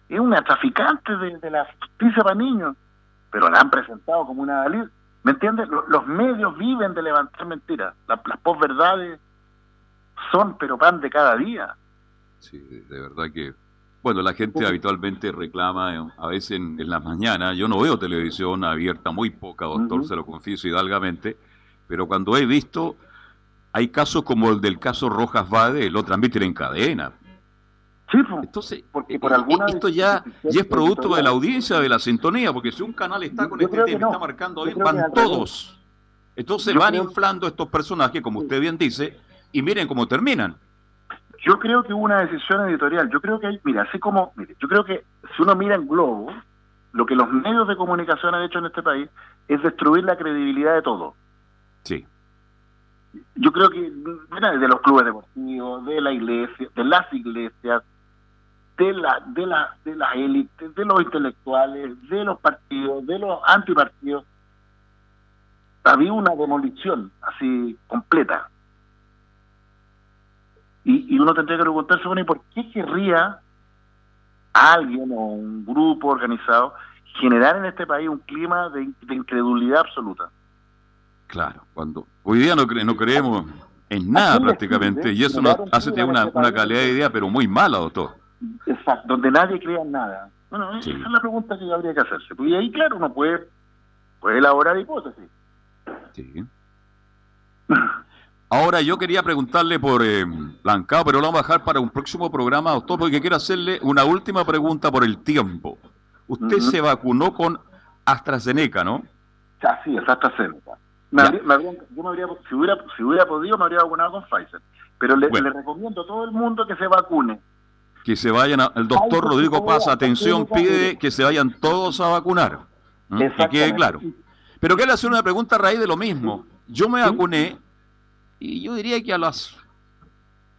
es una traficante de, la justicia para niños? Pero la han presentado como una ¿Me entiendes? Los, medios viven de levantar mentiras. las posverdades son pero pan de cada día. Sí, de verdad que... Bueno, la gente habitualmente reclama, eh, a veces en, las mañanas, yo no veo televisión abierta, muy poca, doctor, se lo confieso hidalgamente, pero cuando he visto, hay casos como el del caso Rojas Vade, lo transmiten en cadena. Sí, Entonces, porque por eh, alguna esto ya, ya es producto de la audiencia, de la sintonía, porque si un canal está con este tema, está marcando van todos. Entonces van inflando estos personajes, como usted bien dice, y miren cómo terminan. Yo creo que hubo una decisión editorial. Yo creo que hay, mira, así como, mire, yo creo que si uno mira en globo, lo que los medios de comunicación han hecho en este país es destruir la credibilidad de todo. Sí. Yo creo que, mira, de los clubes deportivos, de la iglesia, de las iglesias, de la, de la, de las élites, de los intelectuales, de los partidos, de los antipartidos. Había una demolición así completa. Y, uno tendría que preguntarse, bueno, ¿y por qué querría alguien o un grupo organizado generar en este país un clima de, incredulidad absoluta? Claro, cuando hoy día no, no creemos en nada prácticamente, y eso nos hace tener una, una calidad de idea, pero muy mala, doctor. Exacto, donde nadie crea en nada. Bueno, esa es la pregunta que habría que hacerse. Y ahí, claro, uno puede, puede elaborar hipótesis. Sí. Ahora yo quería preguntarle por eh, Lancao, pero lo vamos a dejar para un próximo programa, doctor, porque quiero hacerle una última pregunta por el tiempo. Usted se vacunó con AstraZeneca, ¿no? Sí, es AstraZeneca. Me yo me habría, si, hubiera, si hubiera podido, me habría vacunado con Pfizer. Pero le, recomiendo a todo el mundo que se vacune. Que se vayan, el doctor Rodrigo Paz, atención, pide que se vayan todos a vacunar. Que quede claro. Pero quiero hacer una pregunta a raíz de lo mismo. Yo me vacuné y yo diría que a las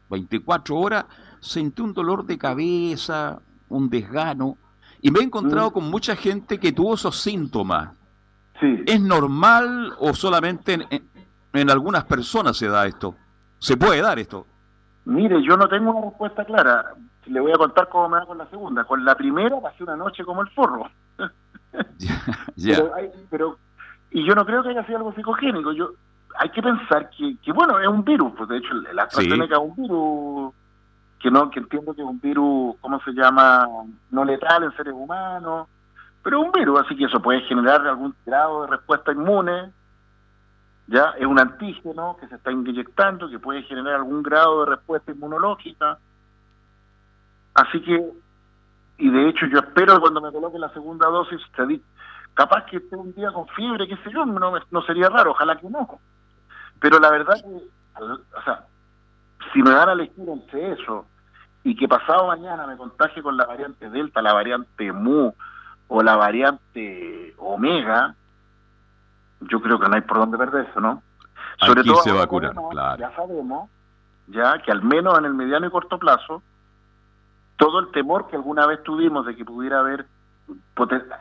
24 horas sentí un dolor de cabeza, un desgano, y me he encontrado mm. con mucha gente que tuvo esos síntomas. ¿Es normal o solamente en, algunas personas se da esto? ¿Se puede dar esto? Mire, yo no tengo una respuesta clara. Le voy a contar cómo me da con la segunda. Con la primera pasé una noche como el forro. Ya, pero, y yo no creo que haya sido algo psicogénico. Yo hay que pensar que, que, bueno, es un virus, pues de hecho el AstraZeneca es un virus que no que entiendo que es un virus, ¿cómo se llama? No letal en seres humanos, pero es un virus, así que eso puede generar algún grado de respuesta inmune, ya es un antígeno que se está inyectando, que puede generar algún grado de respuesta inmunológica, así que, y de hecho yo espero que cuando me coloque la segunda dosis, capaz que esté un día con fiebre, qué sé yo, no, no sería raro, ojalá que no pero la verdad que, o sea, si me dan a elegir entre eso y que pasado mañana me contagie con la variante Delta, la variante Mu o la variante Omega, yo creo que no hay por dónde perder eso, ¿no? Sobre todo, se vacuna, claro. Ya sabemos, ya que al menos en el mediano y corto plazo, todo el temor que alguna vez tuvimos de que pudiera haber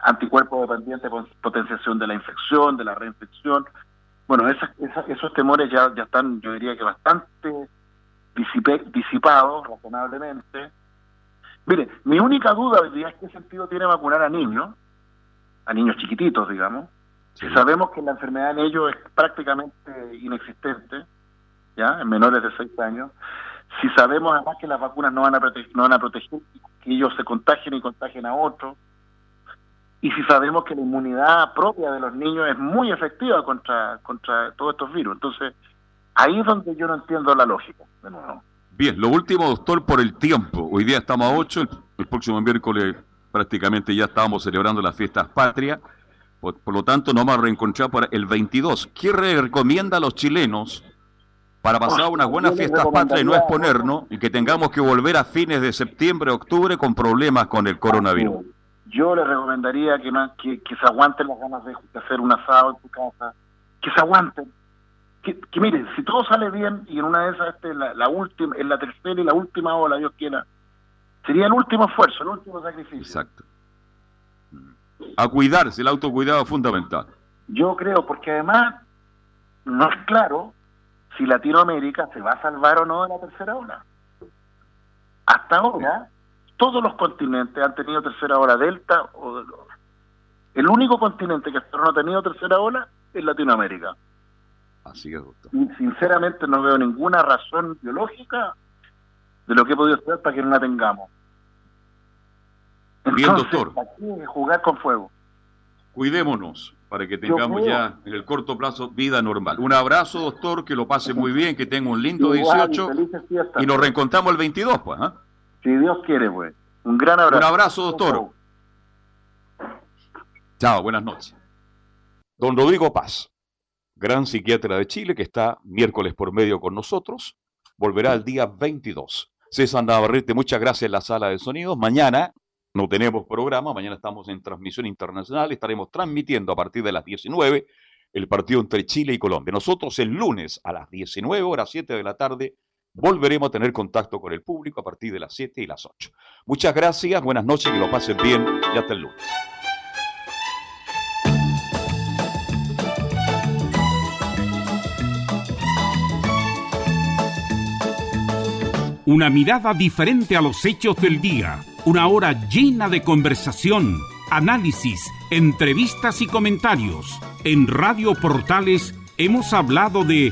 anticuerpos dependientes, potenciación de la infección, de la reinfección, bueno, esos temores ya, ya están, yo diría que bastante disipados razonablemente. Mire, mi única duda es qué sentido tiene vacunar a niños, a niños chiquititos, digamos, si sabemos que la enfermedad en ellos es prácticamente inexistente, ya, en menores de 6 años, si sabemos además que las vacunas no van a proteger, no van a proteger que ellos se contagien y contagien a otros, y si sabemos que la inmunidad propia de los niños es muy efectiva contra, contra todos estos virus. Entonces, ahí es donde yo no entiendo la lógica. Bien, lo último, doctor, por el tiempo. Hoy día estamos a 8, el, próximo miércoles prácticamente ya estábamos celebrando las fiestas patrias. Por, lo tanto, nos vamos a reencontrar para el 22. ¿Qué recomienda a los chilenos para pasar unas buenas fiestas patrias y no exponernos y que tengamos que volver a fines de septiembre, octubre con problemas con el coronavirus? Yo les recomendaría que, que, se aguanten las ganas de, hacer un asado en su casa, que se aguanten. Que, miren, si todo sale bien y en una de esas, este, la, última, en la tercera y la última ola, Dios quiera, sería el último esfuerzo, el último sacrificio. Exacto. A cuidarse, el autocuidado es fundamental. Yo creo, porque además no es claro si Latinoamérica se va a salvar o no de la tercera ola. Hasta ahora, todos los continentes han tenido tercera ola delta. o El único continente que hasta ahora no ha tenido tercera ola es Latinoamérica. Así es, doctor. sinceramente no veo ninguna razón biológica de lo que he podido hacer para que no la tengamos. Bien, doctor. jugar con fuego. Cuidémonos para que tengamos ya en el corto plazo vida normal. Un abrazo, doctor, que lo pase muy bien, que tenga un lindo 18 y nos reencontramos el 22, pues. ¿ah? Si Dios quiere, pues. Un gran abrazo. Un abrazo, doctor. Chao, buenas noches. Don Rodrigo Paz, gran psiquiatra de Chile, que está miércoles por medio con nosotros, volverá el día 22. César Navarrete, muchas gracias en la sala de sonidos. Mañana no tenemos programa, mañana estamos en transmisión internacional, estaremos transmitiendo a partir de las 19 el partido entre Chile y Colombia. Nosotros el lunes a las 19 horas 7 de la tarde volveremos a tener contacto con el público a partir de las 7 y las 8. Muchas gracias, buenas noches, que lo pasen bien y hasta el lunes. Una mirada diferente a los hechos del día una hora llena de conversación, análisis, entrevistas y comentarios. En Radio Portales hemos hablado de